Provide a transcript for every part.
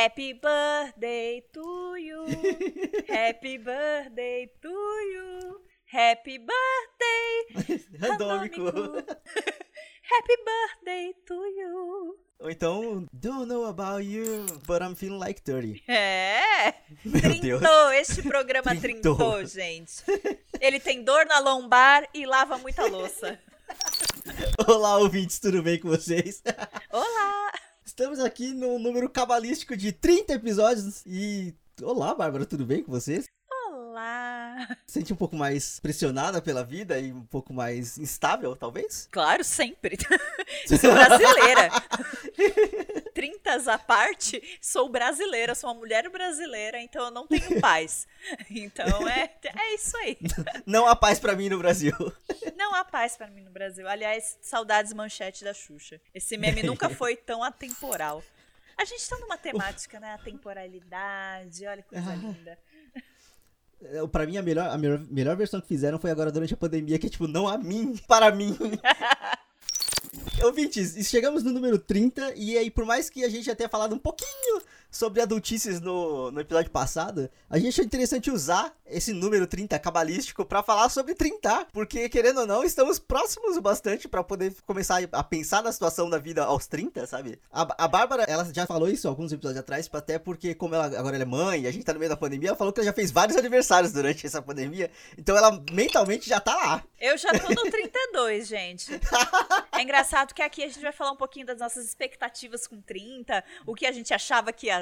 Happy birthday to you. Happy birthday to you. Happy birthday. Randômico. Happy birthday to you. Ou então, don't know about you, but I'm feeling like 30. É! Meu trintou, Deus. este programa Trintou. trintou, gente. Ele tem dor na lombar e lava muita louça. Olá, ouvintes, tudo bem com vocês? Olá! Estamos aqui no número cabalístico de 30 episódios e... Olá, Bárbara, tudo bem com vocês? Olá! Se Sente um pouco mais pressionada pela vida e um pouco mais instável, talvez? Claro, sempre. sou brasileira. Trintas à parte, sou brasileira, sou uma mulher brasileira, então eu não tenho paz. Então é, é isso aí. Não há paz pra mim no Brasil. Não há paz pra mim no Brasil. Aliás, saudades manchete da Xuxa. Esse meme nunca foi tão atemporal. A gente tá numa temática, né? A temporalidade, olha que coisa linda. É, Pra mim, a melhor, a melhor, melhor versão que fizeram foi agora durante a pandemia, que é tipo, não a mim, para mim. Ouvintes, chegamos no número 30, e aí, por mais que a gente já tenha falado um pouquinho sobre adultices no, no episódio passado, a gente achou interessante usar esse número 30 cabalístico pra falar sobre 30, porque, querendo ou não, estamos próximos o bastante pra poder começar a pensar na situação da vida aos 30, sabe? A, a Bárbara, ela já falou isso alguns episódios atrás, até porque, como ela agora ela é mãe e a gente tá no meio da pandemia, ela falou que ela já fez vários aniversários durante essa pandemia, então ela mentalmente já tá lá. Eu já tô no 32, gente. É engraçado que aqui a gente vai falar um pouquinho das nossas expectativas com 30, o que a gente achava que ia,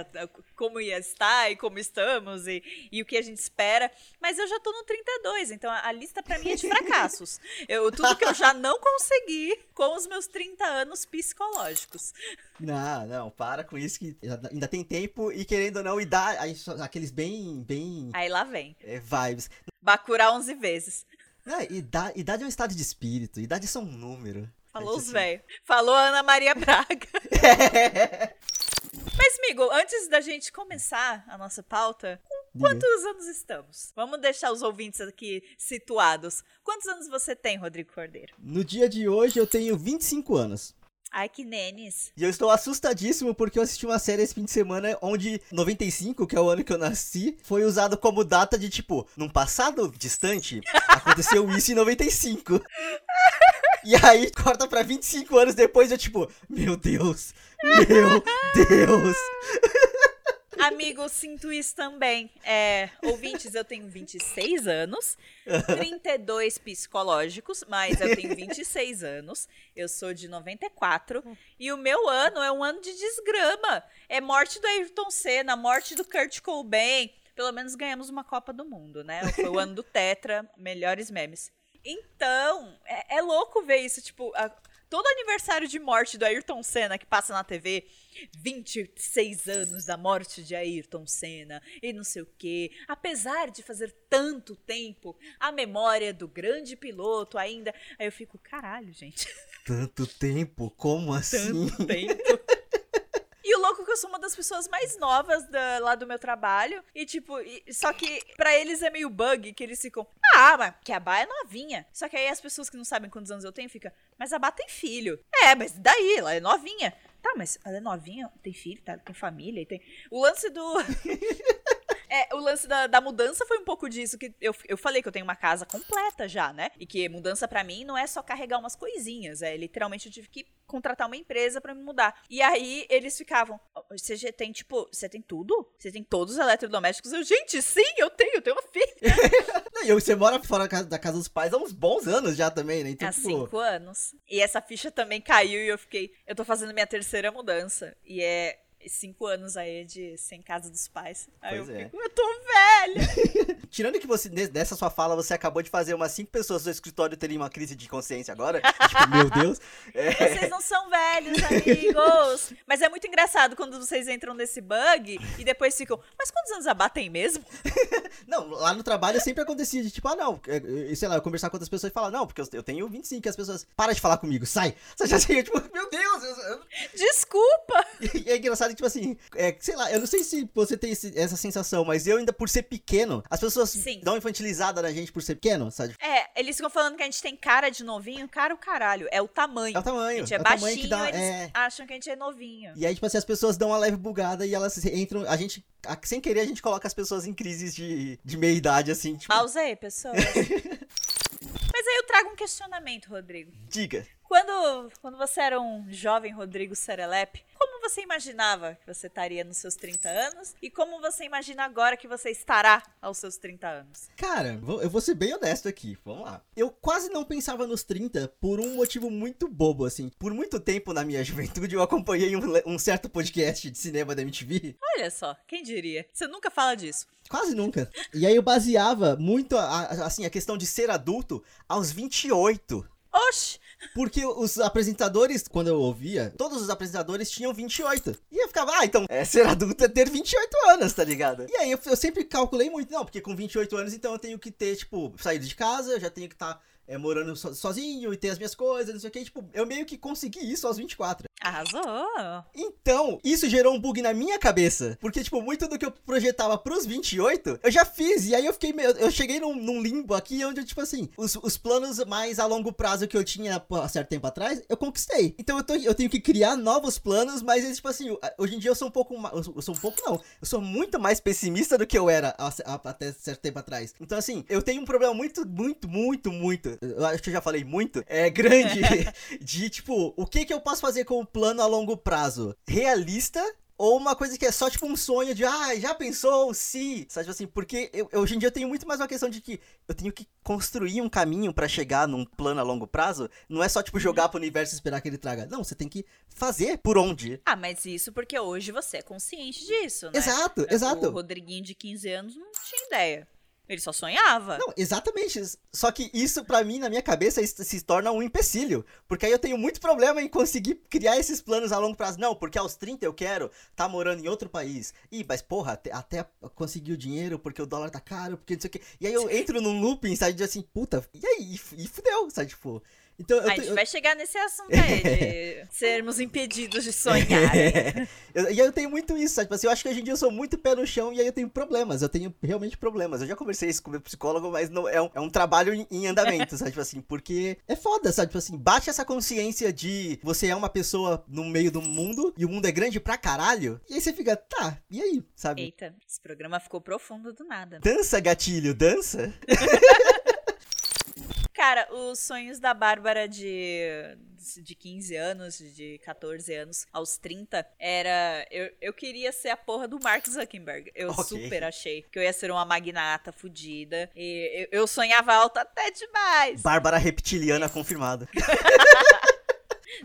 como ia estar e como estamos e, e o que a gente espera. Mas eu já tô no 32, então a, a lista pra mim é de fracassos. Eu, tudo que eu já não consegui com os meus 30 anos psicológicos. Não, não, para com isso que ainda tem tempo e querendo ou não, e dá aqueles bem, bem Aí lá vem. é, vibes. Bacurau 11 vezes. Ah, idade, idade é um estado de espírito, idade é só um número. Falou É, os velhos. Falou a Ana Maria Braga. Mas, amigo, antes da gente começar a nossa pauta, com quantos anos estamos? Vamos deixar os ouvintes aqui situados. Quantos anos você tem, Rodrigo Cordeiro? No dia de hoje eu tenho 25 anos. Ai, que nenes. E eu estou assustadíssimo porque eu assisti uma série esse fim de semana onde 95, que é o ano que eu nasci, foi usado como data de tipo, num passado distante, aconteceu isso em 95. E aí corta pra 25 anos depois, eu tipo, meu Deus, meu Deus. Amigo, sinto isso também. É, ouvintes, eu tenho 26 anos, 32 psicológicos, mas eu tenho 26 anos. Eu sou de 94 e o meu ano é um ano de desgrama. É morte do Ayrton Senna, morte do Kurt Cobain. Pelo menos ganhamos uma Copa do Mundo, né? Foi o ano do Tetra, melhores memes. Então, é, é louco ver isso, tipo, a- todo aniversário de morte do Ayrton Senna que passa na TV, 26 anos da morte de Ayrton Senna e não sei o quê. Apesar de fazer tanto tempo, a memória do grande piloto ainda. Aí eu fico, caralho, gente. Tanto tempo, como assim? Tanto tempo. E o louco é que eu sou uma das pessoas mais novas da- lá do meu trabalho. E, tipo, e- só que pra eles é meio bug que eles ficam. Ah, mas que a Bá é novinha. Só que aí as pessoas que não sabem quantos anos eu tenho ficam. Mas a Bá tem filho. É, mas daí? Ela é novinha. Tá, mas ela é novinha, tem filho, tá, tem família tem. O lance do. É, o lance da, da mudança foi um pouco disso que eu, eu falei que eu tenho uma casa completa já, né? E que mudança pra mim não é só carregar umas coisinhas, é literalmente eu tive que contratar uma empresa pra me mudar. E aí eles ficavam, "Ó, você tem tipo, você tem tudo? Você tem todos os eletrodomésticos? Eu, gente, sim, eu tenho, eu tenho uma filha. Não, E você mora fora da casa- da casa dos pais há uns bons anos já também, né? Então, Há tipo, cinco anos. E essa ficha também caiu e eu fiquei, eu tô fazendo minha terceira mudança. E é cinco anos aí de sem casa dos pais. Aí Pois eu é. fico, eu tô velha. Tirando que você, ne- dessa sua fala, você acabou de fazer umas cinco pessoas do escritório terem uma crise de consciência agora. tipo, meu Deus. É, Vocês não são velhos, amigos. Mas é muito engraçado quando vocês entram nesse bug e depois ficam, mas quantos anos a Bá tem mesmo? Não, lá no trabalho sempre acontecia de tipo, ah, não, é, é, sei lá, eu conversar com outras pessoas e falar, não, porque eu, tenho 25 e as pessoas, para de falar comigo, sai. Você já tipo, meu Deus. eu- eu- Desculpa! E é engraçado engraçado que, tipo assim, é, sei lá, eu não sei se você tem esse- essa sensação, mas eu ainda, por ser pequeno, as pessoas Sim. dão infantilizada na gente por ser pequeno, sabe? É, eles ficam falando que a gente tem cara de novinho. Cara, o caralho. É o tamanho. É o tamanho. a gente é, é baixinho, que dá. eles É... acham que a gente é novinho. E aí, tipo assim, as pessoas dão uma leve bugada e elas entram. A gente, sem querer, a gente coloca as pessoas em crises de, de meia idade, assim, tipo. Pausa aí, pessoas. Mas aí eu trago um questionamento, Rodrigo. Diga. Quando, quando você era um jovem Rodrigo Serelepe, você imaginava que você estaria nos seus 30 anos? E como você imagina agora que você estará aos seus 30 anos? Cara, eu vou ser bem honesto aqui, vamos lá. Eu quase não pensava nos 30 por um motivo muito bobo, assim. Por muito tempo na minha juventude eu acompanhei um, um certo podcast de cinema da MTV. Olha só, quem diria? Você nunca fala disso. Quase nunca. E aí eu baseava muito, a- a- assim, a questão de ser adulto aos 28. Oxi! Porque os apresentadores, quando eu ouvia, todos os apresentadores tinham 28. E eu ficava, ah, então, é, ser adulto é ter 28 anos, tá ligado? E aí eu, eu sempre calculei muito, não, porque com 28 anos, então eu tenho que ter, tipo, saído de casa, já tenho que estar morando so- sozinho e ter as minhas coisas, não sei o que. Tipo, eu meio que consegui isso aos 24. Arrasou! Então, isso gerou um bug na minha cabeça. Porque, tipo, muito do que eu projetava pros 28, eu já fiz. E aí eu fiquei meio. Eu cheguei num, num limbo aqui onde, tipo assim, os, os planos mais a longo prazo que eu tinha há certo tempo atrás, eu conquistei. Então eu, tô- eu tenho que criar novos planos, mas, eles, tipo assim, hoje em dia eu sou um pouco. Eu sou, eu sou um pouco, não. Eu sou muito mais pessimista do que eu era há- há- até certo tempo atrás. Então, assim, eu tenho um problema muito, muito, muito, muito. Eu acho que eu já falei muito. É grande. de, tipo, o que que eu posso fazer com o plano a longo prazo? Realista ou uma coisa que é só tipo um sonho de, ah, já pensou se, sabe tipo assim, porque eu, hoje em dia eu tenho muito mais uma questão de que eu tenho que construir um caminho pra chegar num plano a longo prazo, não é só tipo jogar pro universo e esperar que ele traga. Não, você tem que fazer por onde. Ah, mas isso porque hoje você é consciente disso, né? Exato, O exato. Rodriguinho de 15 anos não tinha ideia. Ele só sonhava. Não, exatamente. Só que isso, pra mim, na minha cabeça, isso se torna um empecilho. Porque aí eu tenho muito problema em conseguir criar esses planos a longo prazo. Não, porque aos 30 eu quero tá morando em outro país. Ih, mas porra, até, até conseguir o dinheiro porque o dólar tá caro, porque não sei o quê. E aí eu entro num looping, sabe, de assim, puta, e aí? E, e fudeu, sabe, tipo. Então a te- gente eu- vai chegar nesse assunto aí, de sermos impedidos de sonhar. hein? Eu- e aí eu tenho muito isso, sabe? Tipo assim, eu acho que hoje em dia eu sou muito pé no chão e aí eu tenho problemas. Eu tenho realmente problemas. Eu já conversei isso com o meu psicólogo, mas não, é, um, é um trabalho em, em andamento, sabe? Tipo assim, porque é foda, sabe? Tipo assim, bate essa consciência de você é uma pessoa no meio do mundo e o mundo é grande pra caralho. E aí você fica, tá, e aí, sabe? Eita, esse programa ficou profundo do nada. Dança, gatilho, dança? Cara, os sonhos da Bárbara de, de 15 anos, de 14 anos aos 30, era. Eu, eu queria ser a porra do Mark Zuckerberg. Eu Ok. super achei que eu ia ser uma magnata fodida. E eu, eu sonhava alto até demais. Bárbara reptiliana confirmada.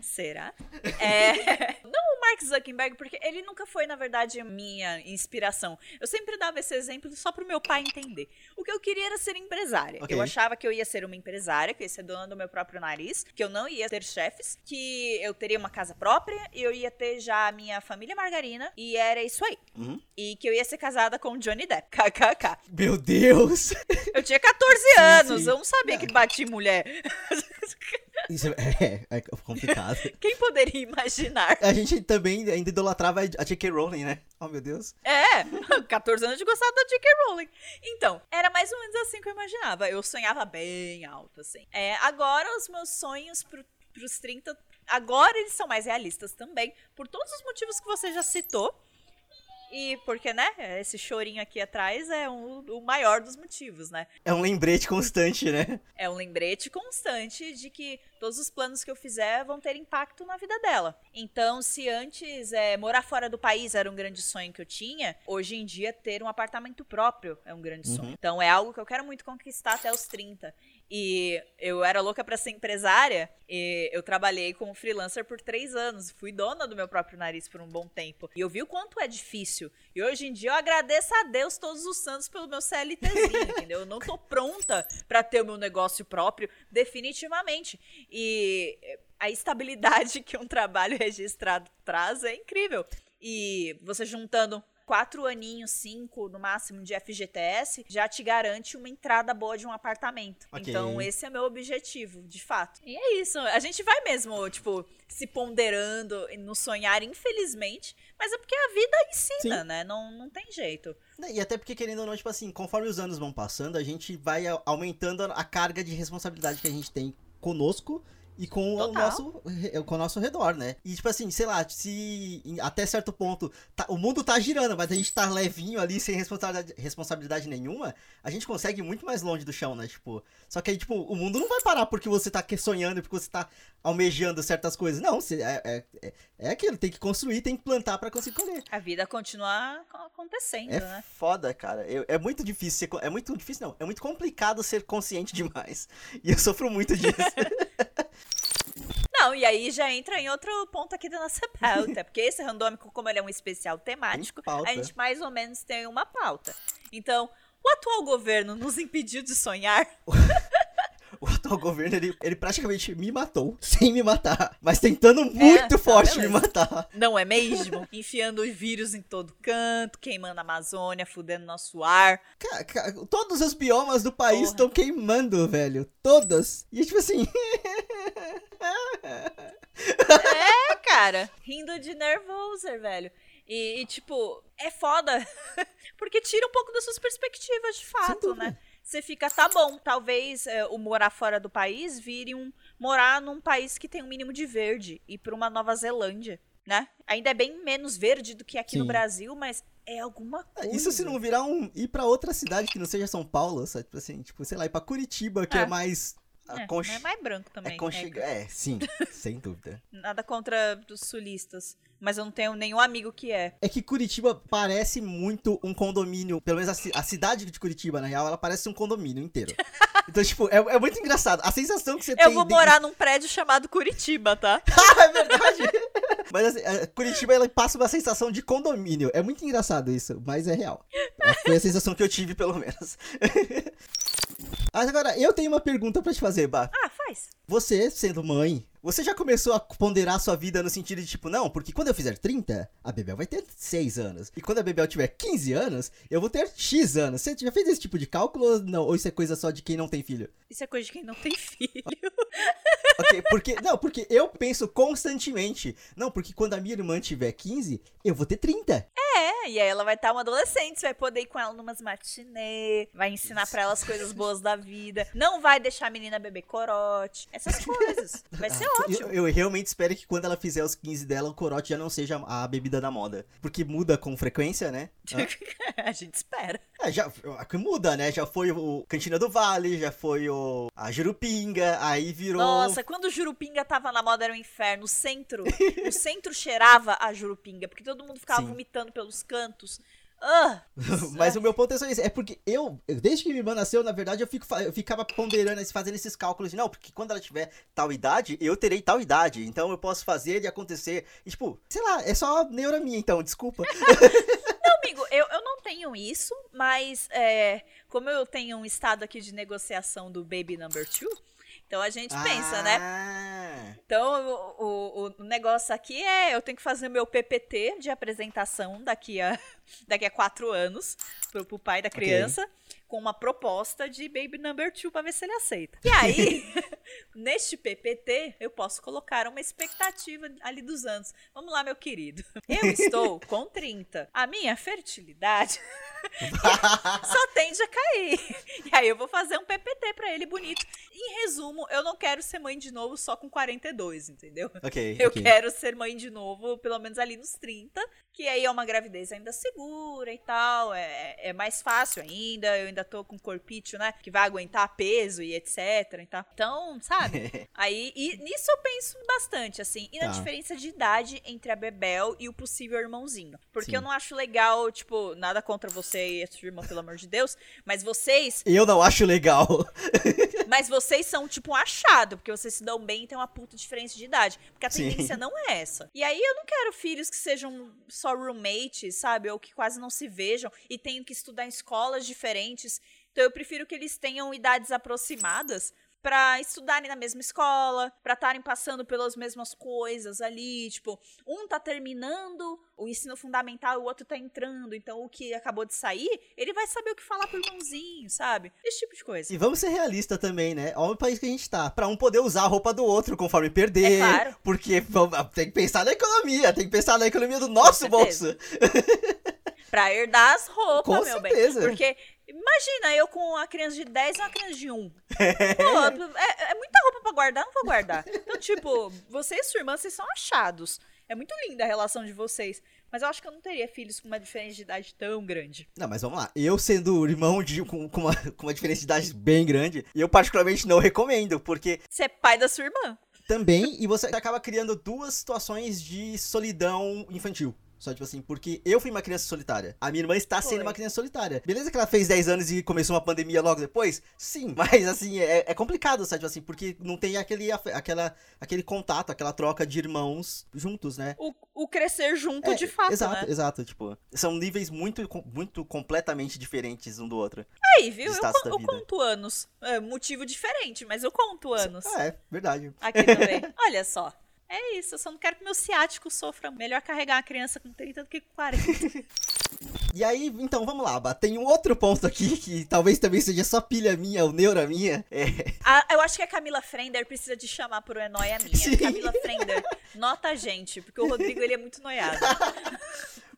Será? É. Não o Mark Zuckerberg, porque ele nunca foi, na verdade, a minha inspiração. Eu sempre dava esse exemplo só pro meu pai entender. O que eu queria era ser empresária. Ok. Eu achava que eu ia ser uma empresária, que ia ser dona do meu próprio nariz, que eu não ia ter chefes, que eu teria uma casa própria e eu ia ter já a minha família margarina. E era isso aí. Uhum. E que eu ia ser casada com o Johnny Depp. KKK. Meu Deus! Eu tinha 14 anos, sim. eu não sabia que bati mulher. Isso é, é complicado. Quem poderia imaginar? A gente também ainda idolatrava a J.K. Rowling, né? Oh, meu Deus. É, 14 anos de gostar da J.K. Rowling. Então, era mais ou menos assim que eu imaginava. Eu sonhava bem alto, assim. É, agora, os meus sonhos pro, pros 30, agora eles são mais realistas também, por todos os motivos que você já citou. E porque, né, esse chorinho aqui atrás é um- o maior dos motivos, né? É um lembrete constante, né? É um lembrete constante de que todos os planos que eu fizer vão ter impacto na vida dela. Então, se antes é, morar fora do país era um grande sonho que eu tinha, hoje em dia ter um apartamento próprio é um grande Uhum. sonho. Então, é algo que eu quero muito conquistar até os 30. E eu era louca pra ser empresária e eu trabalhei como freelancer por três anos. Fui dona do meu próprio nariz por um bom tempo. E eu vi o quanto é difícil. E hoje em dia eu agradeço a Deus todos os santos pelo meu CLTzinho, entendeu? Eu não tô pronta pra ter o meu negócio próprio, definitivamente. E a estabilidade que um trabalho registrado traz é incrível. E você juntando quatro aninhos, cinco no máximo de FGTS, já te garante uma entrada boa de um apartamento. Ok. Então, esse é meu objetivo, de fato. E é isso. A gente vai mesmo, tipo, se ponderando no sonhar, infelizmente, mas é porque a vida ensina, Sim. né? Não, não tem jeito. E até porque, querendo ou não, tipo assim, conforme os anos vão passando, a gente vai aumentando a carga de responsabilidade que a gente tem conosco e com o Total. nosso, re- com o nosso redor, né? E, tipo assim, sei lá, se até certo ponto tá- o mundo tá girando, mas a gente tá levinho ali, sem responsabilidade, responsabilidade nenhuma, a gente consegue ir muito mais longe do chão, né? Tipo, só que aí, tipo, o mundo não vai parar porque você tá sonhando, porque você tá almejando certas coisas. Não, você, é, é, é, é aquilo, tem que construir, tem que plantar pra conseguir colher. A vida continua co- acontecendo, É né? foda, cara. Eu- é muito difícil ser. É muito difícil, não. É muito complicado ser consciente demais. E eu sofro muito disso. Não, e aí já entra em outro ponto aqui da nossa pauta, porque esse randômico, como ele é um especial temático, a gente mais ou menos tem uma pauta. Então, o atual governo nos impediu de sonhar? o atual governo, ele, ele praticamente me matou. Sem me matar. Mas tentando muito tá, forte me matar. Não é mesmo? Enfiando os vírus em todo canto, queimando a Amazônia, fudendo nosso ar. Ca- ca- todos os biomas do país estão queimando, velho. Todas. E tipo assim. É, cara. Rindo de nervoso, velho. E, e, tipo, é foda. Porque tira um pouco das suas perspectivas, de fato, né? Você fica, tá bom, talvez é, o morar fora do país vire um morar num país que tem um mínimo de verde e pra uma Nova Zelândia, né? Ainda é bem menos verde do que aqui no Sim. Brasil, mas é alguma coisa. Isso se não virar um. ir pra outra cidade que não seja São Paulo, sabe? Tipo assim, tipo, sei lá, ir pra Curitiba, que é, É. mais. É, é mais branco também. É, conchega- é, sim, sem dúvida. Nada contra os sulistas. Mas eu não tenho nenhum amigo que é. É que Curitiba parece muito um condomínio. Pelo menos a, ci- a cidade de Curitiba, na real, ela parece um condomínio inteiro. Então, tipo, é, é muito engraçado. A sensação que você tem. Eu vou morar num prédio chamado Curitiba, tá? Ah, é verdade! Mas assim, Curitiba ela passa uma sensação de condomínio. É muito engraçado isso, mas é real. É, Foi a sensação que eu tive, pelo menos. Mas agora, eu tenho uma pergunta pra te fazer, Bah. Ah, faz. Você, sendo mãe, você já começou a ponderar sua vida no sentido de tipo, não, porque quando eu fizer 30, a Bebel vai ter 6 anos. E quando a Bebel tiver 15 anos, eu vou ter X anos. Você já fez esse tipo de cálculo ou não? Ou isso é coisa só de quem não tem filho? Isso é coisa de quem não tem filho. Ok, porque. Não, porque eu penso constantemente. Não, porque quando a minha irmã tiver 15, eu vou ter 30. É, e aí ela vai estar uma adolescente, você vai poder ir com ela numas matinê, vai ensinar pra ela as coisas boas da vida, não vai deixar a menina beber corote, essas coisas. Vai ser Ah, ótimo. Eu, eu realmente espero que quando ela fizer os 15 dela, o corote já não seja a bebida da moda. Porque muda com frequência, né? A gente espera. É, já que muda, né? Já foi o Cantina do Vale, já foi o a Jurupinga, aí virou. Nossa, quando o Jurupinga tava na moda era um inferno. O centro, o centro cheirava a Jurupinga, porque todo mundo ficava Sim. vomitando pelos cantos. Ah, Mas o meu ponto é só esse. É porque eu, desde que minha irmã nasceu, na verdade, eu, fico, eu ficava ponderando, esse- fazendo esses cálculos de, não, porque quando ela tiver tal idade, eu terei tal idade. Então eu posso fazer e acontecer. E, tipo, sei lá, é só neura minha, então, desculpa. Não, amigo, eu, eu não tenho isso, mas é, como eu tenho um estado aqui de negociação do Baby Number Two, então a gente pensa, né? né? Então o, o, o negócio aqui é eu tenho que fazer meu PPT de apresentação daqui a, daqui a quatro anos pro, pro pai da criança. Com uma proposta de Baby Number Two pra ver se ele aceita. E aí, neste PPT, eu posso colocar uma expectativa ali dos anos. Vamos lá, meu querido. Eu estou com 30. A minha fertilidade só tende a cair. E aí eu vou fazer um PPT pra ele bonito. Em resumo, eu não quero ser mãe de novo só com 42, entendeu? ok. Eu ok. quero ser mãe de novo, pelo menos ali nos 30, que aí é uma gravidez ainda segura e tal, é, é mais fácil ainda, eu ainda tô com corpício, né, que vai aguentar peso e etc e tal. Então, sabe? aí, e nisso eu penso bastante, assim, e na Tá. diferença de idade entre a Bebel e o possível irmãozinho. Porque Sim. eu não acho legal, tipo, nada contra você e a sua irmã, pelo amor de Deus, mas vocês Eu não acho legal. mas vocês são tipo um achado, porque vocês se dão bem e tem uma puta diferença de idade. Porque a Sim. tendência não é essa. E aí eu não quero filhos que sejam só roommates, sabe? Ou que quase não se vejam e tenham que estudar em escolas diferentes. Então eu prefiro que eles tenham idades aproximadas pra estudarem na mesma escola, pra estarem passando pelas mesmas coisas ali, tipo, um tá terminando o ensino fundamental e o outro tá entrando, então o que acabou de sair, ele vai saber o que falar pro irmãozinho, sabe? Esse tipo de coisa. E vamos ser realistas também, né? Olha o país que a gente tá. Pra um poder usar a roupa do outro conforme perder. É claro. Porque vamos- tem que pensar na economia, tem que pensar na economia do nosso bolso. Pra herdar as roupas, Com meu certeza. bem. Porque imagina eu com uma criança de 10 e uma criança de 1. Pô, é, é muita roupa pra guardar, não vou guardar. Então, tipo, você e sua irmã, vocês são achados. É muito linda a relação de vocês. Mas eu acho que eu não teria filhos com uma diferença de idade tão grande. Não, mas vamos lá. Eu sendo irmão de, com, com uma, com uma diferença de idade bem grande, eu particularmente não recomendo, porque Você é pai da sua irmã. também, e você acaba criando duas situações de solidão infantil. Só tipo assim, porque eu fui uma criança solitária. A minha irmã está sendo Foi. uma criança solitária. Beleza que ela fez 10 anos e começou uma pandemia logo depois? Sim, mas assim, é, é complicado, sabe? Tipo assim, porque não tem aquele, aquela, aquele contato, aquela troca de irmãos juntos, né? O, o crescer junto É, de fato, exato, né? exato, tipo, são níveis muito, muito completamente diferentes um do outro. Aí, viu? Eu, con- eu conto anos. É, motivo diferente, mas eu conto anos. Ah, é, verdade. Aqui também. Olha só. É isso, eu só não quero que meu ciático sofra. Melhor carregar uma criança com 30 do que com 40. E aí, então, vamos lá, Bá. Tem um outro ponto aqui que talvez também seja só pilha minha ou neura minha. É, Ah, eu acho que a Camila Frender precisa de chamar por uma noia minha. Sim. Camila Frender, nota a gente, porque o Rodrigo ele é muito noiado.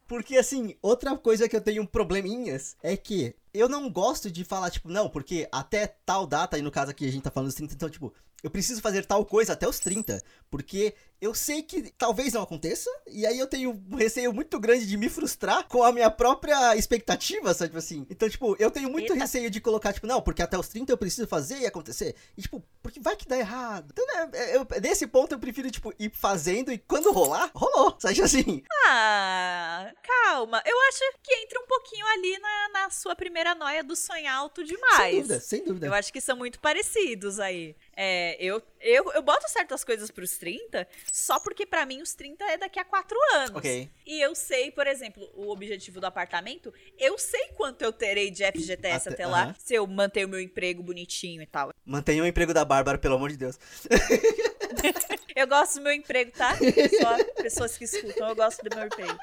Porque, assim, outra coisa que eu tenho probleminhas é que eu não gosto de falar, tipo, não, porque até tal data, e no caso aqui a gente tá falando dos 30, então, tipo, eu preciso fazer tal coisa até os 30, porque eu sei que talvez não aconteça, e aí eu tenho um receio muito grande de me frustrar com a minha própria expectativa, sabe, tipo assim. Então, tipo, eu tenho muito Eita. receio de colocar, tipo, não, porque até os 30 eu preciso fazer e acontecer, e, tipo, porque vai que dá errado. Então, né, eu, nesse ponto eu prefiro, tipo, ir fazendo, e quando rolar, rolou, sabe, assim. Ah, calma. Eu acho que entra um pouquinho ali na, na sua primeira noia do sonhar alto demais. Sem dúvida, sem dúvida. Eu acho que são muito parecidos aí. É, eu, eu, eu boto certas coisas pros 30, só porque pra mim os 30 é daqui a 4 anos. Ok. E eu sei, por exemplo, o objetivo do apartamento, eu sei quanto eu terei de FGTS Até- até, lá, aham. se eu manter o meu emprego bonitinho e tal. Mantenha o emprego da Bárbara, pelo amor de Deus. Eu gosto do meu emprego, tá? Só pessoas que escutam, eu gosto do meu emprego.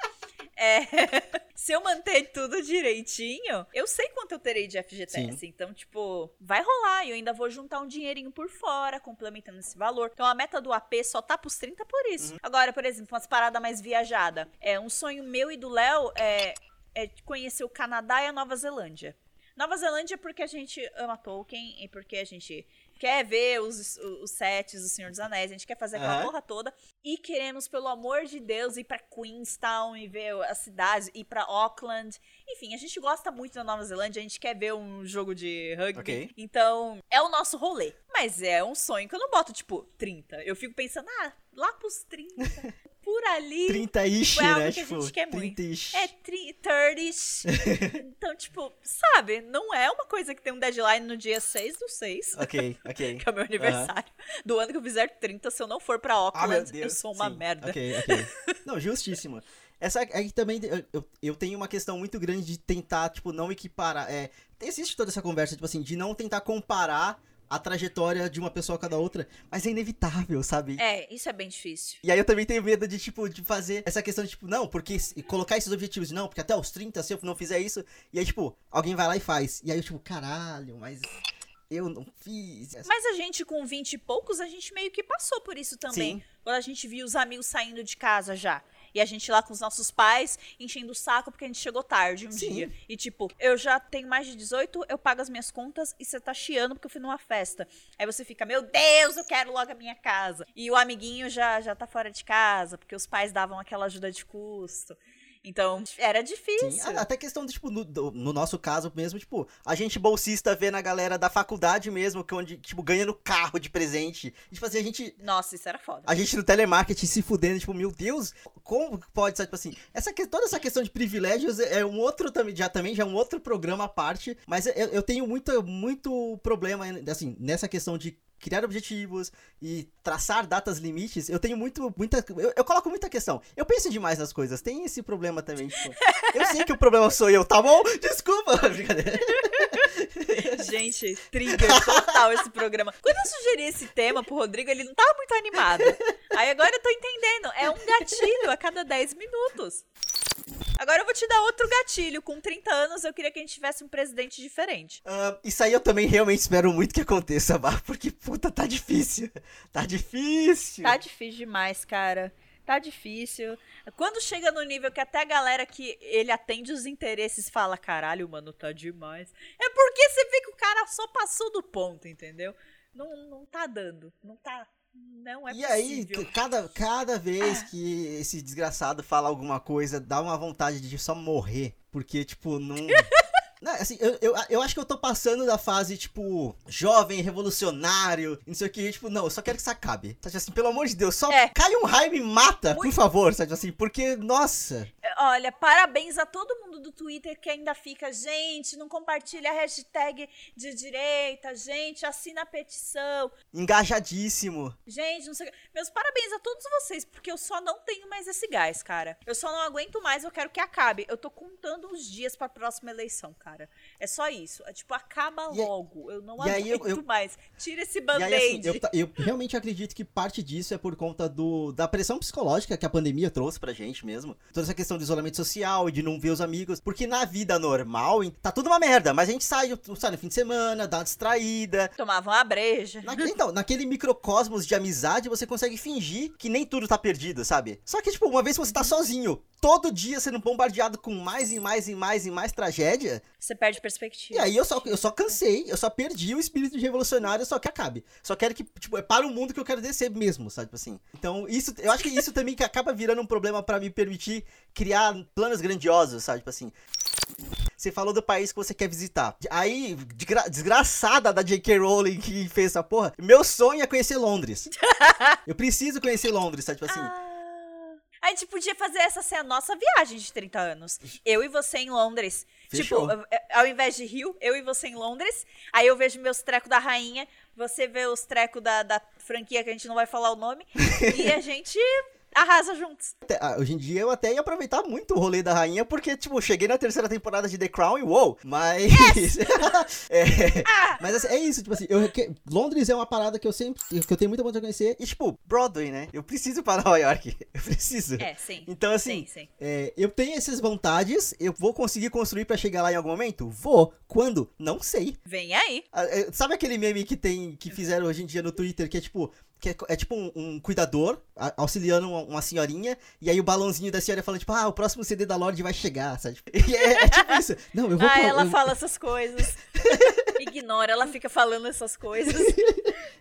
É, se eu manter tudo direitinho, eu sei quanto eu terei de FGTS. Então, tipo, vai rolar. E eu ainda vou juntar um dinheirinho por fora, complementando esse valor. Então, a meta do AP só tá pros 30 por isso. Agora, por exemplo, umas paradas mais viajadas. É, um sonho meu e do Léo é, é conhecer o Canadá e a Nova Zelândia. Nova Zelândia porque a gente ama Tolkien e porque a gente quer ver os, os sets do Senhor dos Anéis, a gente quer fazer aquela Aham. porra toda e queremos, pelo amor de Deus, ir pra Queenstown e ver as cidades, ir pra Auckland. Enfim, a gente gosta muito da Nova Zelândia, a gente quer ver um jogo de rugby. Ok. Então, é o nosso rolê. Mas é um sonho que eu não boto, tipo, 30. Eu fico pensando, ah, lá pros 30, por ali. 30-ish, Foi algo né? que a Tipo, gente quer muito. 30-ish. É tri- 30 Então, tipo, sabe? Não é uma coisa que tem um deadline no dia 6 do 6, Ok, ok. que é o meu aniversário, do ano que eu fizer 30. Se eu não for pra Ah, Auckland, Deus. eu sou uma Sim, merda. Ok, ok. Não, justíssimo. Essa aí também, eu- eu, eu tenho uma questão muito grande de tentar, tipo, não equiparar. É, existe toda essa conversa, tipo assim, de não tentar comparar a trajetória de uma pessoa com a da outra, mas é inevitável, sabe? É, isso é bem difícil. E aí eu também tenho medo de, tipo, de fazer essa questão de, tipo, não, porque colocar esses objetivos, não, porque até os 30, se eu não fizer isso, e aí, tipo, alguém vai lá e faz. E aí eu, tipo, caralho, mas eu não fiz. Mas a gente, com 20 e poucos, a gente meio que passou por isso também. Sim. Quando a gente viu os amigos saindo de casa já. E a gente lá com os nossos pais, enchendo o saco porque a gente chegou tarde um Sim. dia. E tipo, eu já tenho mais de 18, eu pago as minhas contas e você tá chiando porque eu fui numa festa. Aí você fica, meu Deus, eu quero logo a minha casa. E o amiguinho já, já tá fora de casa, porque os pais davam aquela ajuda de custo. Então, era difícil. Sim, a- até questão de, tipo, no, do- no nosso caso mesmo, tipo, a gente bolsista vê na galera da faculdade mesmo, que onde, tipo, ganha no carro de presente. E, tipo assim, a gente. Nossa, isso era foda. A gente no telemarketing se fudendo, tipo, meu Deus, como que pode ser, tipo assim, essa, que- toda essa questão de privilégios é um outro também, já também, já é um outro programa à parte, mas eu, eu tenho muito, muito problema, assim, nessa questão de criar objetivos e traçar datas limites, eu tenho muito, muita, eu, eu coloco muita questão. Eu penso demais nas coisas, tem esse problema também, tipo, eu sei que o problema sou eu, tá bom? Desculpa, brincadeira. Gente, trigger total esse programa. Quando eu sugeri esse tema pro Rodrigo, ele não tava muito animado. Aí agora eu tô entendendo. É um gatilho a cada 10 minutos. Agora eu vou te dar outro gatilho. Com 30 anos, eu queria que a gente tivesse um presidente diferente. Uh, isso aí eu também realmente espero muito que aconteça, Bar, porque puta, tá difícil. Tá difícil. Tá difícil demais, cara. Tá difícil. Quando chega no nível que até a galera que ele atende os interesses fala: caralho, mano, tá demais. É porque você vê que o cara só passou do ponto, entendeu? Não, não tá dando. Não tá. Não é e possível. aí, cada, cada vez que esse desgraçado fala alguma coisa, dá uma vontade de só morrer. Porque, tipo, não. Não, assim, eu, eu, eu acho que eu tô passando da fase, tipo, jovem, revolucionário, não sei o que, tipo, não, eu só quero que isso acabe. Sabe assim, pelo amor de Deus, só é. cai um raio e me mata, Muito... por favor, sabe assim, porque, nossa. Olha, parabéns a todo mundo do Twitter que ainda fica, gente, não compartilha a hashtag de direita, gente, assina a petição. Engajadíssimo. Gente, não sei. Meus parabéns a todos vocês, porque eu só não tenho mais esse gás, cara. Eu só não aguento mais, eu quero que acabe. Eu tô contando os dias pra próxima eleição, cara. É só isso. É, tipo, acaba e logo. Eu não aguento eu, eu, mais. Tira esse band-aid. Assim, eu, eu, realmente acredito que parte disso é por conta do, da pressão psicológica que a pandemia trouxe pra gente mesmo. Toda essa questão do isolamento social e de não ver os amigos. Porque na vida normal, tá tudo uma merda. Mas a gente sai, sai no fim de semana, dá uma distraída. Tomava uma breja. Na, então, naquele microcosmos de amizade, você consegue fingir que nem tudo tá perdido, sabe? Só que, tipo, uma vez que você tá sozinho, todo dia sendo bombardeado com mais e mais e mais e mais tragédia. Você perde perspectiva. E aí eu só, eu só cansei, eu só perdi o espírito de revolucionário, só que acabe. Só quero que, tipo, é para o mundo que eu quero descer mesmo, sabe? Tipo assim. Então, isso, eu acho que isso também que acaba virando um problema para me permitir criar planos grandiosos, sabe? Tipo assim. Você falou do país que você quer visitar. Aí, desgraçada da J.K. Rowling que fez essa porra, meu sonho é conhecer Londres. eu preciso conhecer Londres, sabe? Tipo assim. A gente podia fazer essa ser a nossa viagem de 30 anos. Eu e você em Londres. Fechou. Tipo, ao invés de Rio, eu e você em Londres. Aí eu vejo meus trecos da rainha, você vê os trecos da, da franquia que a gente não vai falar o nome. e a gente arrasa juntos. Ah, hoje em dia eu até ia aproveitar muito o rolê da rainha, porque, tipo, cheguei na terceira temporada de The Crown e uou! Mas. Yes! é, ah! Mas assim, é isso, tipo assim, eu, que, Londres é uma parada que eu sempre. que eu tenho muita vontade de conhecer. E, tipo, Broadway, né? Eu preciso para Nova York. Eu preciso. É, sim. Então, assim, sim, sim. É, eu tenho essas vontades, eu vou conseguir construir para chegar lá em algum momento? Vou. Quando? Não sei. Vem aí. Ah, é, sabe aquele meme que tem. que fizeram hoje em dia no Twitter, que é tipo que é, é tipo um, um, cuidador auxiliando uma, uma, senhorinha, e aí o balãozinho da senhora falando, tipo, ah, o próximo CD da Lorde vai chegar, sabe? E é, é tipo isso. Não, eu vou Ah, pra, ela eu... fala essas coisas. Ignora, ela fica falando essas coisas.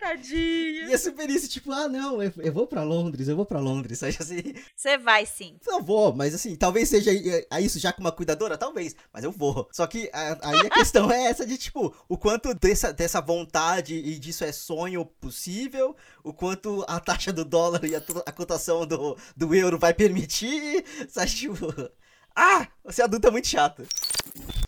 Tadinha. E é super isso, tipo, ah, não, eu, eu vou pra Londres, eu vou pra Londres, sabe assim? Você vai sim. Eu vou, mas assim, talvez seja a isso já com uma cuidadora, talvez, mas eu vou. Só que aí a questão é essa de, tipo, o quanto dessa, dessa vontade e disso é sonho possível, o quanto a taxa do dólar e a, a cotação do, do euro vai permitir, sabe, tipo... Ah, você adulto é muito chato.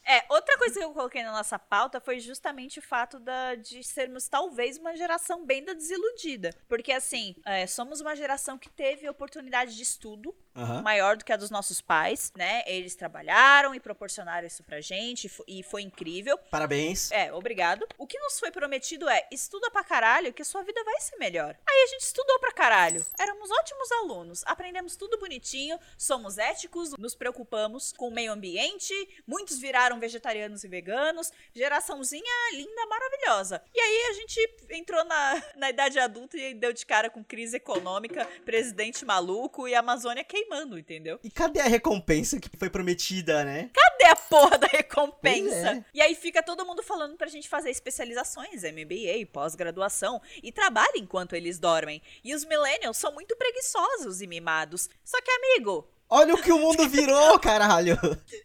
É, outra coisa que eu coloquei na nossa pauta foi justamente o fato da, de sermos talvez uma geração bem da desiludida. Porque, assim, é, somos uma geração que teve oportunidade de estudo uhum. maior do que a dos nossos pais, né? Eles trabalharam e proporcionaram isso pra gente e foi incrível. Parabéns. É, obrigado. O que nos foi prometido é: estuda pra caralho que a sua vida vai ser melhor. Aí a gente estudou pra caralho. Éramos ótimos alunos, aprendemos tudo bonitinho, somos éticos, nos preocupamos com o meio ambiente, muitos viraram vegetarianos e veganos, geraçãozinha linda, maravilhosa. E aí a gente entrou na, na idade adulta e deu de cara com crise econômica, presidente maluco e a Amazônia queimando, entendeu? E cadê a recompensa que foi prometida, né? Cadê a porra da recompensa? É. E aí fica todo mundo falando pra gente fazer especializações, MBA, pós-graduação, e trabalho enquanto eles dormem. E os millennials são muito preguiçosos e mimados. Só que, amigo, Olha o que o mundo virou, caralho!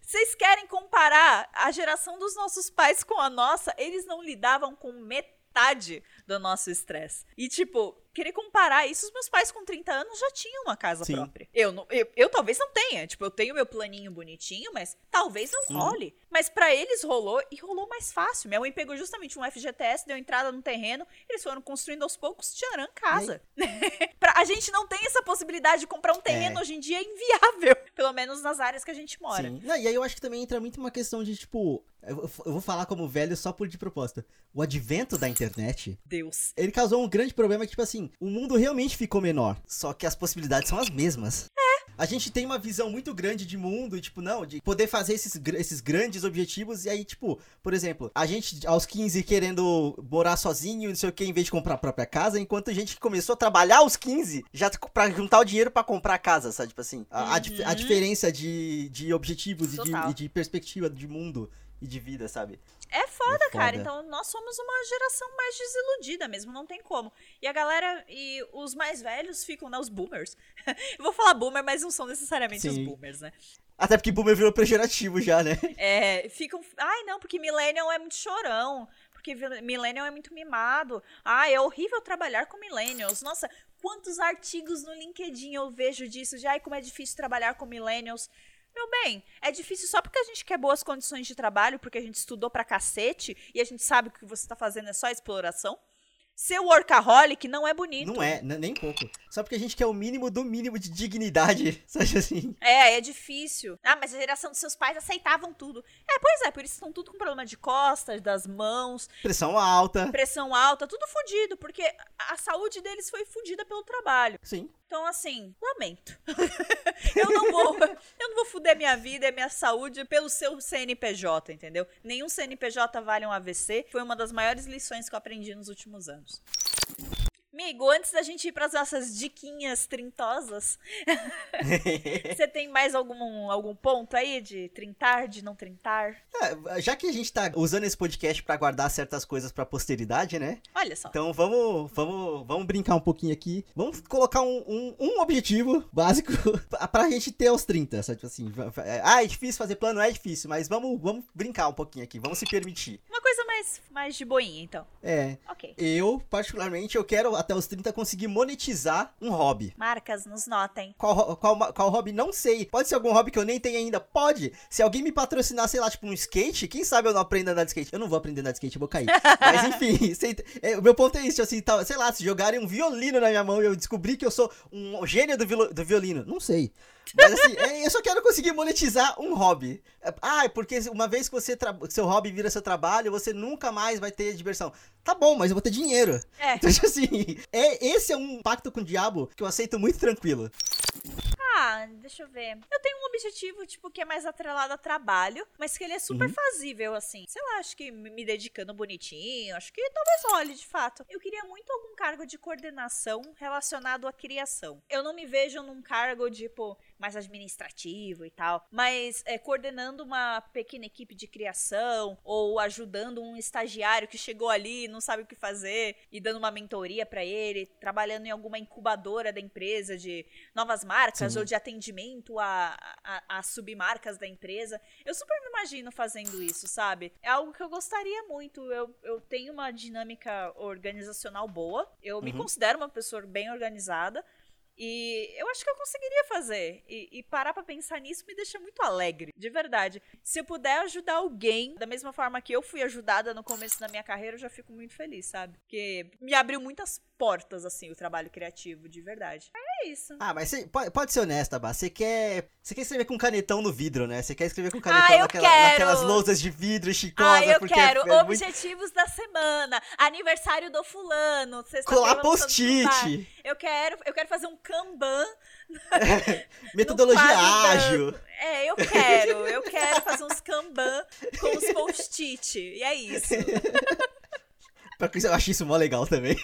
Vocês querem comparar a geração dos nossos pais com a nossa? Eles não lidavam com metade do nosso estresse. E, tipo, querer comparar isso, os meus pais com 30 anos já tinham uma casa Sim. própria. Eu, não, eu, eu, talvez não tenha. Tipo, eu tenho meu planinho bonitinho, mas talvez não role. Mas para eles rolou e rolou mais fácil. Minha mãe pegou justamente um FGTS, deu entrada no terreno, eles foram construindo aos poucos, tcharam, casa. pra, A gente não tem essa possibilidade de comprar um terreno É. hoje em dia, é inviável. Pelo menos nas áreas que a gente mora. Sim. Não, e aí eu acho que também entra muito uma questão de, tipo. Eu, vou- eu vou falar como velho só por de proposta. O advento da internet. Deus. Ele causou um grande problema que, tipo assim, o mundo realmente ficou menor. Só que as possibilidades são as mesmas. É. A gente tem uma visão muito grande de mundo, e, tipo, não, de poder fazer esses, esses grandes objetivos. E aí, tipo, por exemplo, a gente aos 15 querendo morar sozinho, não sei o que, em vez de comprar a própria casa, enquanto a gente que começou a trabalhar aos 15 já pra juntar o dinheiro pra comprar a casa, sabe? Tipo assim, a, a dif- a Uhum. diferença de, de objetivos e de, e de perspectiva de mundo e de vida, sabe? É foda, É cara. foda. Então nós somos uma geração mais desiludida mesmo, não tem como. E a galera, e os mais velhos ficam, né? Os boomers. Eu vou falar boomer, mas não são necessariamente os Sim. boomers, né? Até porque boomer virou pejorativo já, né? É, ficam. Ai, não, porque millennial é muito chorão. Porque millennial é muito mimado. Ai, é horrível trabalhar com millennials. Nossa, quantos artigos no LinkedIn eu vejo disso de ai, como é difícil trabalhar com millennials. Meu bem, é difícil só porque a gente quer boas condições de trabalho, porque a gente estudou pra cacete e a gente sabe que o que você tá fazendo é só exploração. Ser workaholic não é bonito. Não é, nem pouco. Só porque a gente quer o mínimo do mínimo de dignidade, sabe assim? É, é difícil. Ah, mas a geração dos seus pais aceitavam tudo. É, pois é, por isso estão tudo com problema de costas, das mãos, Pressão alta. pressão alta, tudo fudido, porque a a saúde deles foi fudida pelo trabalho. Sim. Então, assim, lamento. eu não vou, eu não vou fuder minha vida e minha saúde pelo seu CNPJ, entendeu? Nenhum CNPJ vale um AVC. Foi uma das maiores lições que eu aprendi nos últimos anos. Amigo, antes da gente ir para as nossas diquinhas trintosas, você tem mais algum, algum ponto aí de trintar, de não trintar? É, já que a gente tá usando esse podcast pra guardar certas coisas pra posteridade, né? Olha só. Então vamos, vamos, vamos brincar um pouquinho aqui. Vamos colocar um, um, um objetivo básico pra- pra gente ter aos 30, sabe? Tipo assim, é, ah, é difícil fazer plano, é difícil, mas vamos, vamos brincar um pouquinho aqui, vamos se permitir. Uma coisa mais, mais de boinha, então. É, Ok. eu, particularmente, eu quero até os 30 conseguir monetizar um hobby. Marcas, nos notem. Qual, qual, qual hobby? Não sei. Pode ser algum hobby que eu nem tenho ainda? Pode. Se alguém me patrocinar, sei lá, tipo um skate, quem sabe eu não aprendo a andar de skate. Eu não vou aprender a andar de skate, eu vou cair. Mas enfim, sei- é, o meu ponto é isso, assim, tá, sei lá, se jogarem um violino na minha mão e eu descobrir que eu sou um gênio do, violo- do violino. Não sei. Mas assim, é, eu só quero conseguir monetizar um hobby. É, Ah, é porque uma vez que você tra- seu hobby vira seu trabalho, você nunca mais vai ter diversão. Tá bom, mas eu vou ter dinheiro. É. Então, assim, é, esse é um pacto com o diabo que eu aceito muito tranquilo. Ah, deixa eu ver. Eu tenho um objetivo, tipo, que é mais atrelado a trabalho, mas que ele é super Uhum. fazível, assim. Sei lá, acho que me dedicando bonitinho, acho que talvez role, de fato. Eu queria muito algum cargo de coordenação relacionado à criação. Eu não me vejo num cargo, tipo, mais administrativo e tal, mas é, coordenando uma pequena equipe de criação ou ajudando um estagiário que chegou ali e não sabe o que fazer e dando uma mentoria pra ele, trabalhando em alguma incubadora da empresa de novas marcas Sim. ou de atendimento a, a, a submarcas da empresa. Eu super me imagino fazendo isso, sabe? É algo que eu gostaria muito. Eu, eu tenho uma dinâmica organizacional boa. Eu me Uhum. considero uma pessoa bem organizada. E eu acho que eu conseguiria fazer. E, e parar pra pensar nisso me deixa muito alegre, de verdade. Se eu puder ajudar alguém da mesma forma que eu fui ajudada no começo da minha carreira, eu já fico muito feliz, sabe? Porque me abriu muitas portas, assim, o trabalho criativo, de verdade. É isso. Ah, mas você pode, pode ser honesta, Bá. Você quer. Você quer escrever com canetão no vidro, né? Você quer escrever com canetão Ah, naquela- quero! naquelas lousas de vidro chicosas. Ah, eu porque quero é muito- objetivos da semana, aniversário do fulano, Colar post-it. Eu quero, eu quero fazer um Kanban Metodologia ágil. É, eu quero. Eu quero fazer uns Kanban com os post-it. E é isso. Eu acho isso mó legal também.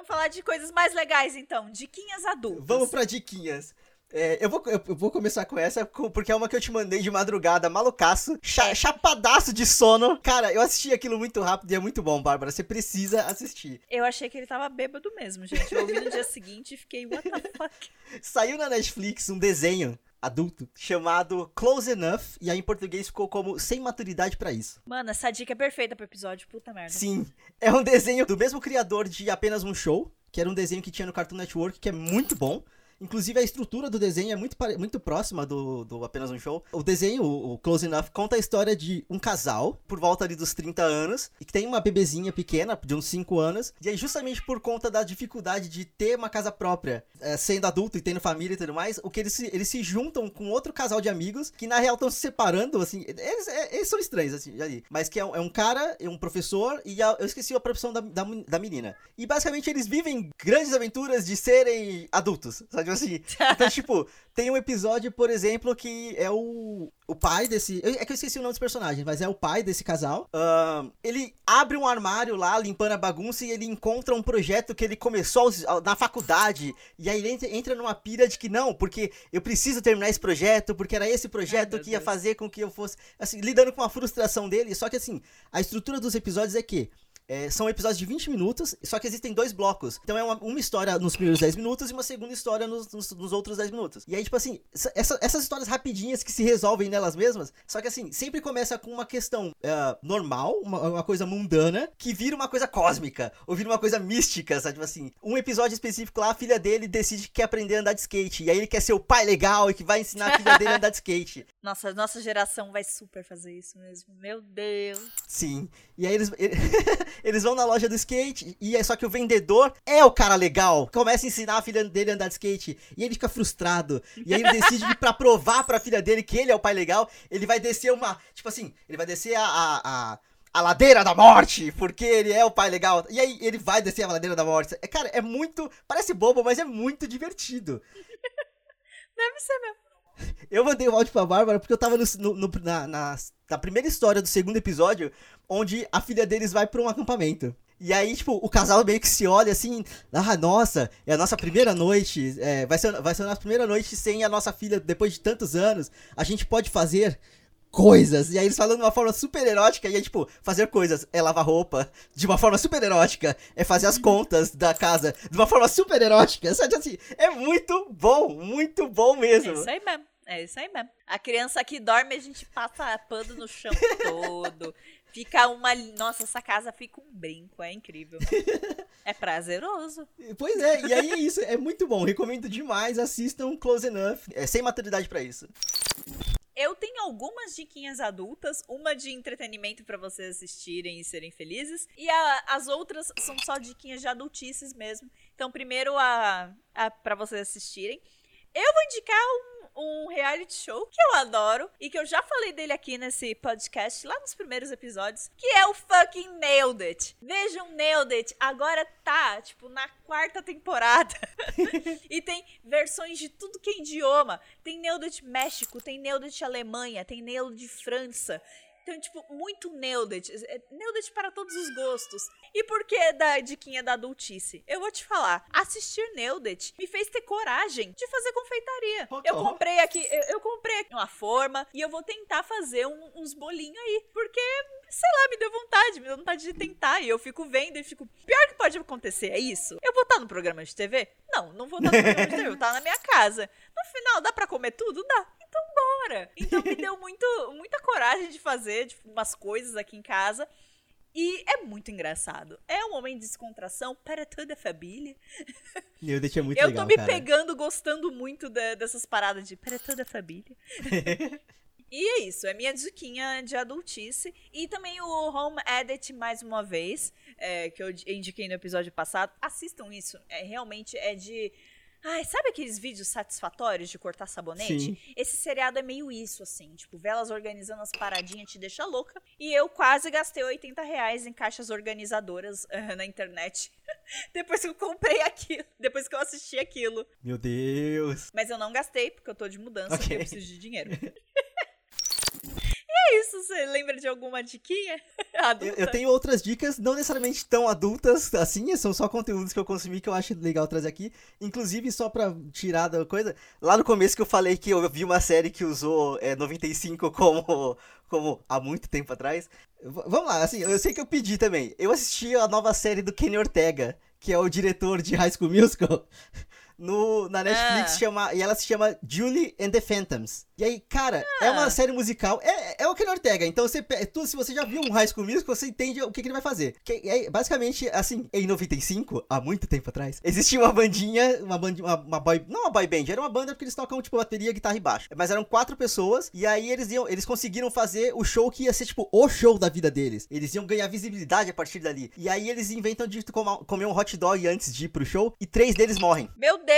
Vamos falar de coisas mais legais, então. Diquinhas adultas. Vamos pra diquinhas. É, eu, vou, eu vou começar com essa, porque é uma que eu te mandei de madrugada, malucaço, cha- É. chapadaço de sono. Cara, eu assisti aquilo muito rápido e é muito bom, Bárbara. Você precisa assistir. Eu achei que ele tava bêbado mesmo, gente. Eu ouvi no dia seguinte e fiquei, what the fuck? Saiu na Netflix um desenho adulto chamado Close Enough, e aí em português ficou como Sem Maturidade pra Isso. Mano, essa dica é perfeita pro episódio. Puta merda. Sim, é um desenho do mesmo criador de Apenas um Show, que era um desenho que tinha no Cartoon Network, que é muito bom. Inclusive, a estrutura do desenho é muito, muito próxima do, do Apenas um Show. O desenho, o, Close Enough, conta a história de um casal, por volta ali dos 30 anos, e que tem uma bebezinha pequena, de uns 5 anos. E aí, justamente por conta da dificuldade de ter uma casa própria, é, sendo adulto e tendo família e tudo mais, o que eles se, eles se juntam com outro casal de amigos, que na real estão se separando, assim. Eles, é, eles são estranhos, assim, ali. Mas que é um, é um cara, um professor, e a, eu esqueci a profissão da, da, da menina. E basicamente eles vivem grandes aventuras de serem adultos, sabe assim? Então, tipo, tem um episódio, por exemplo, que é o, o pai desse. É que eu esqueci o nome dos personagens, mas é o pai desse casal. Uh, ele abre um armário lá, limpando a bagunça, e ele encontra um projeto que ele começou na faculdade. E aí ele entra, entra numa pira de que não, porque eu preciso terminar esse projeto, porque era esse projeto Ai, que ia Deus. fazer com que eu fosse. Assim, lidando com a frustração dele. Só que assim, a estrutura dos episódios é que é, são episódios de 20 minutos, só que existem dois blocos. Então é uma, uma história nos primeiros 10 minutos e uma segunda história nos, nos, nos outros 10 minutos. E aí, tipo assim, essa, essas histórias rapidinhas que se resolvem nelas mesmas, só que assim, sempre começa com uma questão uh, normal, uma, uma, coisa mundana, que vira uma coisa cósmica, ou vira uma coisa mística, sabe? Tipo assim, um episódio específico lá, a filha dele decide que quer aprender a andar de skate. E aí ele quer ser o pai legal e que vai ensinar a filha dele a andar de skate. Nossa, nossa geração vai super fazer isso mesmo. Meu Deus. Sim. E aí eles. eles vão na loja do skate e é só que o vendedor é o cara legal. Começa a ensinar a filha dele a andar de skate e ele fica frustrado. E aí ele decide que pra provar pra filha dele que ele é o pai legal, ele vai descer uma, tipo assim, ele vai descer a, a, a a ladeira da morte, porque ele é o pai legal. E aí ele vai descer a ladeira da morte. É, cara, é muito. Parece bobo, mas é muito divertido. Deve ser mesmo. Eu mandei o áudio pra Bárbara porque eu tava no, no, na, na, na, primeira história do segundo episódio onde a filha deles vai para um acampamento. E aí, tipo, o casal meio que se olha assim, ah, nossa, é a nossa primeira noite, é, vai, ser, vai ser a nossa primeira noite sem a nossa filha depois de tantos anos, a gente pode fazer coisas. E aí eles falam de uma forma super erótica, e aí, tipo, fazer coisas é lavar roupa de uma forma super erótica, é fazer as contas da casa de uma forma super erótica, sabe assim? É muito bom, muito bom mesmo. É isso aí mesmo. É isso aí mesmo. A criança que dorme, a gente passa pano no chão todo. Fica uma. Nossa, essa casa fica um brinco, é incrível. é prazeroso. Pois é, e aí é isso, é muito bom. Recomendo demais, assistam Close Enough. É sem maturidade para isso. Eu tenho algumas diquinhas adultas, uma de entretenimento para vocês assistirem e serem felizes, e a, as outras são só diquinhas de adultices mesmo. Então, primeiro a, a para vocês assistirem. Eu vou indicar um um reality show que eu adoro e que eu já falei dele aqui nesse podcast, lá nos primeiros episódios, que é o fucking Nailed It. Vejam Nailed It, agora tá, tipo, na quarta temporada. e tem versões de tudo que é idioma. Tem Nailed It México, tem Nailed It Alemanha, tem Nailed It França. Então, tipo, muito Nelded. É, Nelded para todos os gostos. E por que da diquinha da adultice? Eu vou te falar. Assistir Nelded me fez ter coragem de fazer confeitaria. Eu comprei aqui, eu, eu, comprei aqui uma forma e eu vou tentar fazer um, uns bolinhos aí. Porque sei lá, me deu vontade, me deu vontade de tentar. E eu fico vendo e fico. Pior que pode acontecer é isso. Eu vou estar no programa de TV? Não, não vou estar no programa de TV, eu vou estar na minha casa. No final, dá pra comer tudo? Dá. Então bora. Então me deu muito, muita coragem de fazer tipo, umas coisas aqui em casa. E é muito engraçado. É um momento de descontração para toda a família. Eu deixei muito Eu legal, tô me cara. pegando, gostando muito de, dessas paradas de para toda a família. E é isso, é minha diquinha de adultice. E também o Home Edit, mais uma vez, é, que eu indiquei no episódio passado. Assistam isso, é realmente é de. Ai, sabe aqueles vídeos satisfatórios de cortar sabonete? Sim. Esse seriado é meio isso, assim. Tipo, velas organizando as paradinhas te deixa louca. E eu quase gastei 80 reais em caixas organizadoras uh, na internet. depois que eu comprei aquilo. Depois que eu assisti aquilo. Meu Deus. Mas eu não gastei, porque eu tô de mudança okay. e eu preciso de dinheiro. E é isso, você lembra de alguma diquinha? Eu, eu, tenho outras dicas, não necessariamente tão adultas assim, são só conteúdos que eu consumi que eu acho legal trazer aqui. Inclusive, só pra tirar da coisa, lá no começo que eu falei que eu vi uma série que usou é, 95 como, como há muito tempo atrás. V vamos lá, assim, eu sei que eu pedi também. Eu assisti a nova série do Kenny Ortega, que é o diretor de High School Musical. no, na Netflix Ah. chama, e ela se chama Julie and the Phantoms. E aí, cara, é Ah. uma série musical, é, é o Kenny Ortega, então você, tu, se você já viu um High School Musical, você entende o que, que ele vai fazer. Que é, basicamente, assim, em 95, há muito tempo atrás, existia uma bandinha, uma bandinha, uma, uma boy, não uma boy band, era uma banda porque eles tocam, tipo, bateria, guitarra e baixo. Mas eram quatro pessoas, e aí eles iam, eles conseguiram fazer o show que ia ser, tipo, o show da vida deles. Eles iam ganhar visibilidade a partir dali. E aí eles inventam de comer um hot dog antes de ir pro show, e três deles morrem. Meu Deus!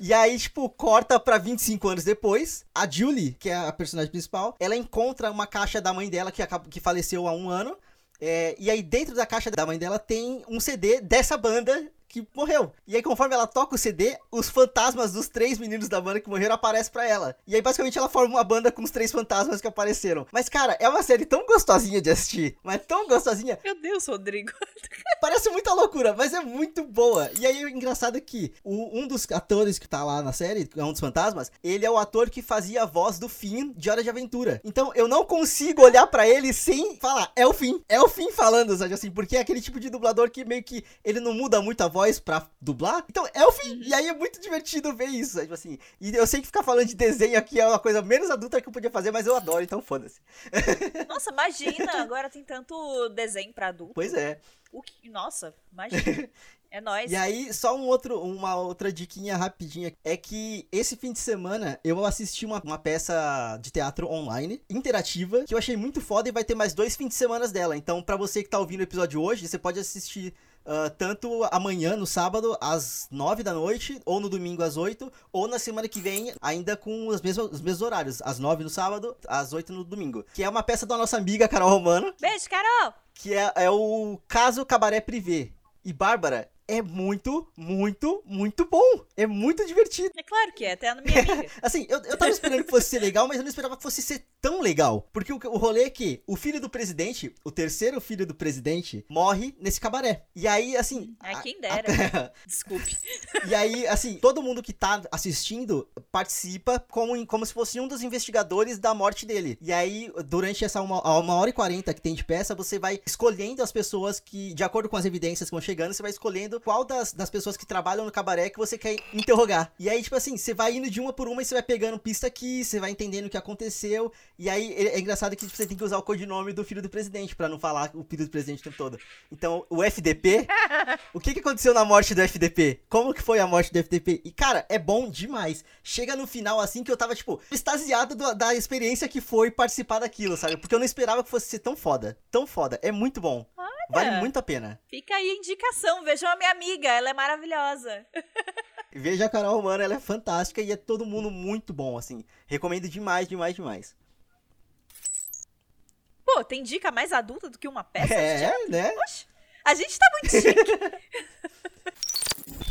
E aí, tipo, corta pra 25 anos depois. A Julie, que é a personagem principal, ela encontra uma caixa da mãe dela que, que faleceu há um ano. É, e aí, dentro da caixa da mãe dela, tem um CD dessa banda que morreu. E aí, conforme ela toca o CD, os fantasmas dos três meninos da banda que morreram aparecem pra ela. E aí, basicamente, ela forma uma banda com os três fantasmas que apareceram. Mas, cara, é uma série tão gostosinha de assistir. Mas tão gostosinha. Meu Deus, Rodrigo. Parece muita loucura, mas é muito boa. E aí o engraçado é que o- um dos atores que tá lá na série, que é um dos fantasmas, ele é o ator que fazia a voz do Finn de Hora de Aventura. Então eu não consigo olhar pra ele sem falar, é o Finn, é o Finn falando, sabe assim, porque é aquele tipo de dublador que meio que ele não muda muito a voz pra dublar. Então é o Finn. E aí é muito divertido ver isso, sabe assim. E eu sei que ficar falando de desenho aqui é uma coisa menos adulta que eu podia fazer, mas eu adoro, então foda-se. Nossa, imagina, agora tem tanto desenho pra adulto. Pois é. O que... Nossa, imagina. É nóis. E aí, só um outro, uma outra diquinha rapidinha. É que esse fim de semana eu assisti uma, uma peça de teatro online, interativa, que eu achei muito foda e vai ter mais dois fins de semana dela. Então, pra você que tá ouvindo o episódio hoje, você pode assistir ah, tanto amanhã, no sábado, às nove da noite, ou no domingo às oito, ou na semana que vem, ainda com os mesmos, os mesmos horários, às nove no sábado, às oito no domingo. Que é uma peça da nossa amiga Carol Romano, Beijo, Carol! que é, é o Caso Cabaré Privé. E Bárbara, é muito, muito, muito bom. É muito divertido. É claro que é, até a minha amiga. Assim, eu, eu tava esperando que fosse ser legal, mas eu não esperava que fosse ser tão legal. Porque o, o rolê é que o filho do presidente, o terceiro filho do presidente, morre nesse cabaré. E aí, assim. Ai, a- quem dera. a- Desculpe. e aí, assim, todo mundo que tá assistindo participa como, como se fosse um dos investigadores da morte dele. E aí, durante essa uma, uma hora e quarenta que tem de peça, você vai escolhendo as pessoas que, de acordo com as evidências que vão chegando, você vai escolhendo qual das, das pessoas que trabalham no cabaré que você quer interrogar. E aí, tipo assim, você vai indo de uma por uma e você vai pegando pista aqui, você vai entendendo o que aconteceu. E aí, é, é engraçado que tipo, você tem que usar o codinome do filho do presidente pra não falar o filho do presidente o tempo todo. Então, o FDP o que, que aconteceu na morte do FDP? Como que foi a morte do FDP? E, cara, é bom demais. Chega no final, assim, que eu tava, tipo, extasiado do- da experiência que foi participar daquilo, sabe? Porque eu não esperava que fosse ser tão foda. Tão foda. É muito bom. Vale muito a pena. Fica aí a indicação. Vejam a minha amiga, ela é maravilhosa. Veja a Carol Romano, ela é fantástica e é todo mundo muito bom, assim. Recomendo demais, demais, demais. Pô, tem dica mais adulta do que uma peça? de É, né? Oxe, a gente tá muito chique.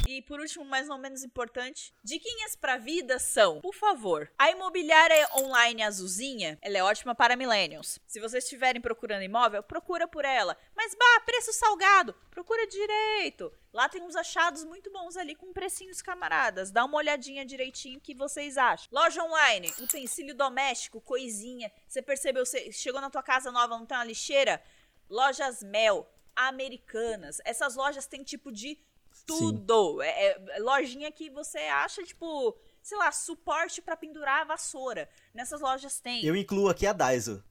E por último, mais ou menos importante, diquinhas pra vida são, por favor, a imobiliária online azulzinha, ela é ótima para millennials. Se vocês estiverem procurando imóvel, procura por ela. Mas bah, preço salgado, procura direito. Lá tem uns achados muito bons ali com precinhos camaradas. Dá uma olhadinha direitinho o que vocês acham. Loja online, utensílio doméstico, coisinha. Você percebeu, você chegou na tua casa nova, não tem uma lixeira? Lojas Mel, americanas. Essas lojas têm tipo de tudo. É, é lojinha que você acha, tipo, sei lá, suporte pra pendurar a vassoura. Nessas lojas tem. Eu incluo aqui a Daiso.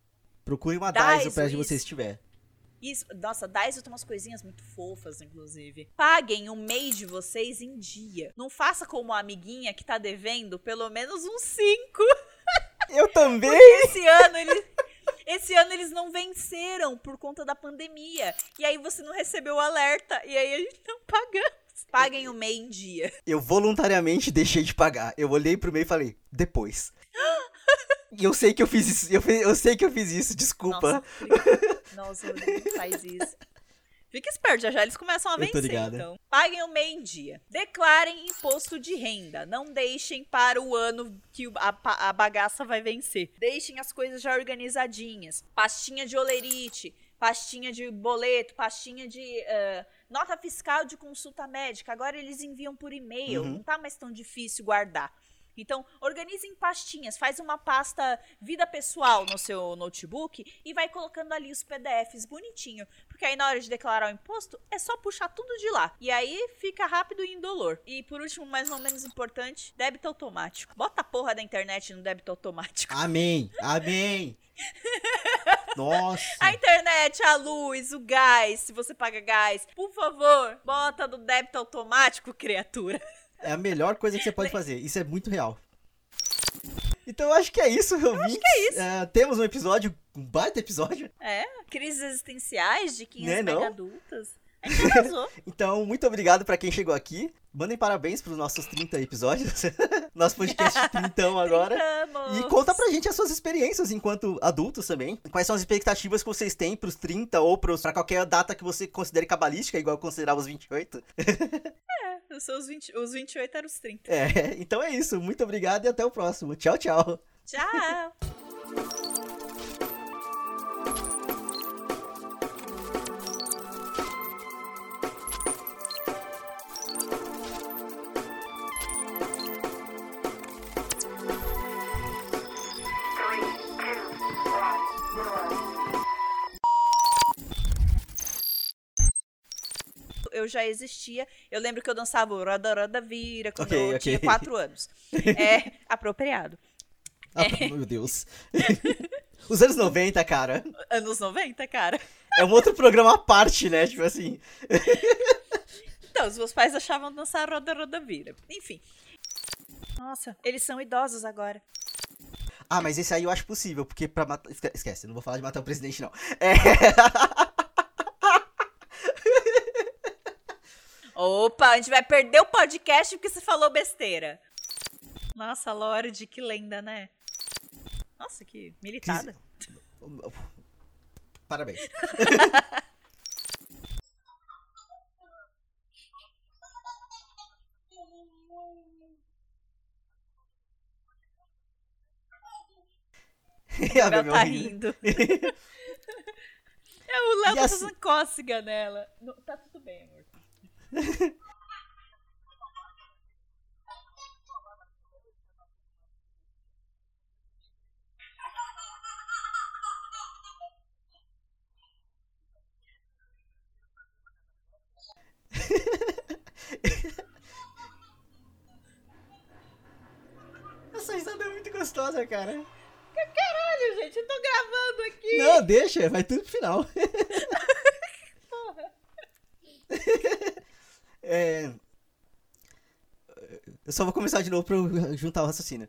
Procure uma Daiso, Daiso pra onde você estiver. Isso, nossa, Daiso tem umas coisinhas muito fofas, inclusive. Paguem o MEI de vocês em dia. Não faça como a amiguinha que tá devendo pelo menos uns 5. Eu também! Esse ano eles. Esse ano eles não venceram por conta da pandemia. E aí você não recebeu o alerta. E aí a gente não pagamos. Paguem o MEI em dia. Eu voluntariamente deixei de pagar. Eu olhei pro meio e falei, depois. E eu sei que eu fiz isso. Eu, fe- eu sei que eu fiz isso, desculpa. Nossa. Nossa, faz isso. Fica esperto, já já eles começam a vencer, então. Paguem o MEI em dia. Declarem imposto de renda. Não deixem para o ano que a, a bagaça vai vencer. Deixem as coisas já organizadinhas. Pastinha de olerite, pastinha de boleto, pastinha de ah, nota fiscal de consulta médica. Agora eles enviam por e-mail. Uhum. Não tá mais tão difícil guardar. Então, organize em pastinhas, faz uma pasta vida pessoal no seu notebook e vai colocando ali os PDFs bonitinho. Porque aí na hora de declarar o imposto, é só puxar tudo de lá. E aí fica rápido e indolor. E por último, mais ou menos importante, débito automático. Bota a porra da internet no débito automático. Amém, amém. Nossa. A internet, a luz, o gás, se você paga gás, por favor, bota no débito automático, criatura. É a melhor coisa que você pode fazer. Isso é muito real. Então eu acho que é isso, ouvintes. acho que é isso. É, temos um episódio, um baita episódio. É, crises existenciais de 15 Né, não? mega adultas. A gente arrasou. Então, muito obrigado pra quem chegou aqui. Mandem parabéns pros nossos 30 episódios. Nosso podcast de 30 agora. Tentamos. E conta pra gente as suas experiências enquanto adultos também. Quais são as expectativas que vocês têm pros 30 ou pros, pra qualquer data que você considere cabalística, igual eu considerava os 28. Os, seus 20, os 28 eram os 30. É, então é isso. Muito obrigado e até o próximo. Tchau, tchau. Tchau! Eu já existia. Eu lembro que eu dançava o Roda Roda Vira quando Ok, eu ok. tinha 4 anos. É apropriado. Ah, meu Deus. Os anos 90, cara. Anos 90, cara. É um outro programa à parte, né? Tipo assim. Então, os meus pais achavam dançar Roda Roda Vira. Enfim. Nossa, eles são idosos agora. Ah, mas esse aí eu acho possível, porque pra matar. esque- Esquece, não vou falar de matar o presidente, não. É. Opa, a gente vai perder o podcast porque você falou besteira. Nossa, Lorde, que lenda, né? Nossa, que militada. Parabéns. A Bebel tá rindo. rindo. É, o Léo E tá assim- fazendo cócega nela. Não, tá tudo bem, amor. Essa risada é muito gostosa, cara. Caralho, gente, eu tô gravando aqui. Não, deixa, vai tudo pro final. É, Eu só vou começar de novo pra juntar o raciocínio.